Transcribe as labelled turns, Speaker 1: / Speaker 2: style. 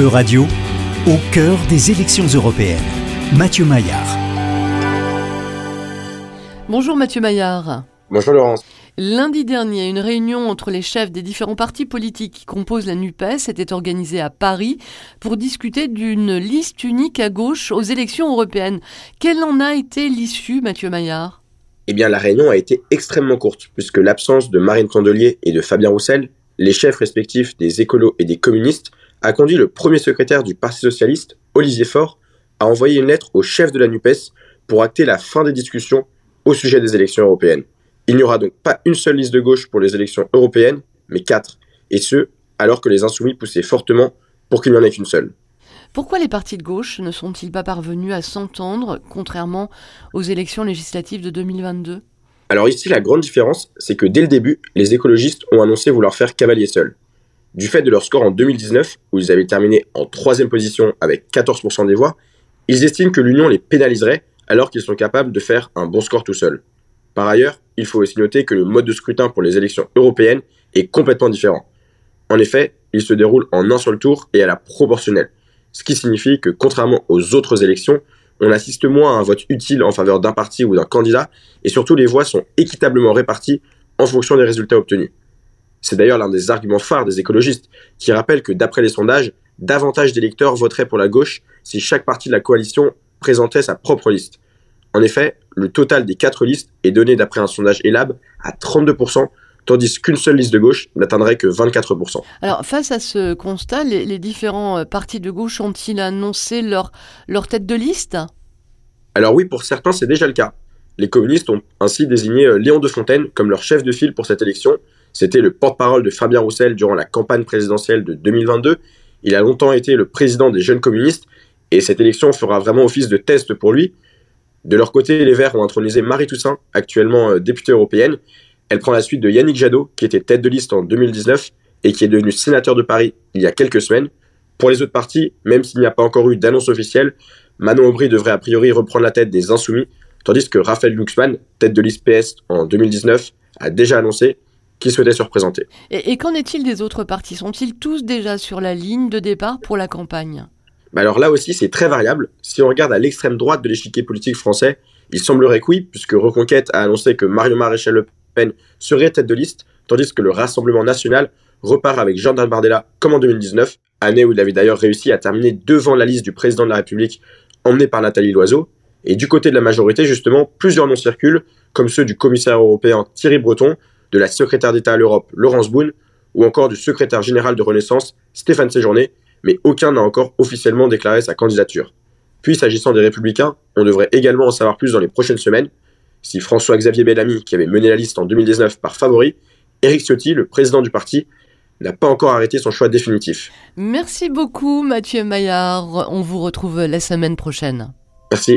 Speaker 1: E-Radio, au cœur des élections européennes. Mathieu Maillard.
Speaker 2: Bonjour Mathieu Maillard.
Speaker 3: Bonjour Laurence.
Speaker 2: Lundi dernier, une réunion entre les chefs des différents partis politiques qui composent la NUPES était organisée à Paris pour discuter d'une liste unique à gauche aux élections européennes. Quelle en a été l'issue, Mathieu Maillard?
Speaker 3: Eh bien, la réunion a été extrêmement courte, puisque l'absence de Marine Tondelier et de Fabien Roussel, les chefs respectifs des écolos et des communistes, a conduit le premier secrétaire du Parti socialiste, Olivier Faure, à envoyer une lettre au chef de la NUPES pour acter la fin des discussions au sujet des élections européennes. Il n'y aura donc pas une seule liste de gauche pour les élections européennes, mais quatre, et ce, alors que les insoumis poussaient fortement pour qu'il n'y en ait qu'une seule.
Speaker 2: Pourquoi les partis de gauche ne sont-ils pas parvenus à s'entendre, contrairement aux élections législatives de 2022
Speaker 3: Alors ici, la grande différence, c'est que dès le début, les écologistes ont annoncé vouloir faire cavalier seul. Du fait de leur score en 2019, où ils avaient terminé en troisième position avec 14% des voix, ils estiment que l'Union les pénaliserait alors qu'ils sont capables de faire un bon score tout seuls. Par ailleurs, il faut aussi noter que le mode de scrutin pour les élections européennes est complètement différent. En effet, il se déroule en un seul tour et à la proportionnelle, ce qui signifie que contrairement aux autres élections, on assiste moins à un vote utile en faveur d'un parti ou d'un candidat, et surtout les voix sont équitablement réparties en fonction des résultats obtenus. C'est d'ailleurs l'un des arguments phares des écologistes, qui rappellent que d'après les sondages, davantage d'électeurs voteraient pour la gauche si chaque parti de la coalition présentait sa propre liste. En effet, le total des quatre listes est donné d'après un sondage ELAB à 32%, tandis qu'une seule liste de gauche n'atteindrait que 24%.
Speaker 2: Alors, face à ce constat, les, différents euh, partis de gauche ont-ils annoncé leur, leur tête de liste?
Speaker 3: Alors oui, pour certains, c'est déjà le cas. Les communistes ont ainsi désigné euh, Léon de Fontaine comme leur chef de file pour cette élection. C'était le porte-parole de Fabien Roussel durant la campagne présidentielle de 2022. Il a longtemps été le président des jeunes communistes et cette élection fera vraiment office de test pour lui. De leur côté, les Verts ont intronisé Marie Toussaint, actuellement euh, députée européenne. Elle prend la suite de Yannick Jadot, qui était tête de liste en 2019 et qui est devenu sénateur de Paris il y a quelques semaines. Pour les autres partis, même s'il n'y a pas encore eu d'annonce officielle, Manon Aubry devrait a priori reprendre la tête des Insoumis, tandis que Raphaël Glucksmann, tête de liste PS en 2019, a déjà annoncé qu'il souhaitait se représenter.
Speaker 2: Et, et qu'en est-il des autres partis Sont-ils tous déjà sur la ligne de départ pour la campagne?
Speaker 3: Bah alors là aussi, c'est très variable. Si on regarde à l'extrême droite de l'échiquier politique français, il semblerait que oui, puisque Reconquête a annoncé que Mario Maréchal Le Pen serait tête de liste, tandis que le Rassemblement national repart avec Jordan Bardella comme en 2019, année où il avait d'ailleurs réussi à terminer devant la liste du président de la République emmené par Nathalie Loiseau. Et du côté de la majorité, justement, plusieurs noms circulent, comme ceux du commissaire européen Thierry Breton, de la secrétaire d'État à l'Europe Laurence Boone, ou encore du secrétaire général de Renaissance Stéphane Séjourné, mais aucun n'a encore officiellement déclaré sa candidature. Puis s'agissant des républicains, on devrait également en savoir plus dans les prochaines semaines. Si François-Xavier Bellamy, qui avait mené la liste en 2019 par favori, Éric Ciotti, le président du parti, n'a pas encore arrêté son choix définitif.
Speaker 2: Merci beaucoup Mathieu Maillard, on vous retrouve la semaine prochaine.
Speaker 3: Merci.